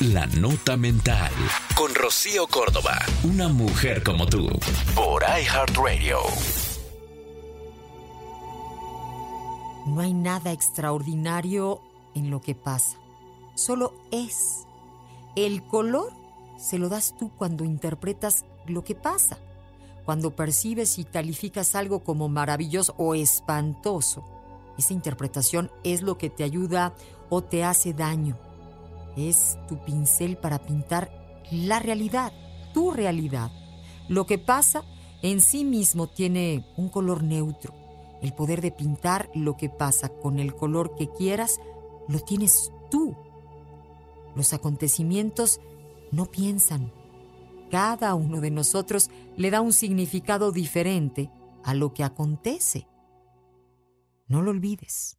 La Nota Mental. Con Rocío Córdoba. Una mujer como tú. Por iHeartRadio. No hay nada extraordinario en lo que pasa. Solo es. El color se lo das tú cuando interpretas lo que pasa. Cuando percibes y calificas algo como maravilloso o espantoso. Esa interpretación es lo que te ayuda o te hace daño. Es tu pincel para pintar la realidad, tu realidad. Lo que pasa en sí mismo tiene un color neutro. El poder de pintar lo que pasa con el color que quieras lo tienes tú. Los acontecimientos no piensan. Cada uno de nosotros le da un significado diferente a lo que acontece. No lo olvides.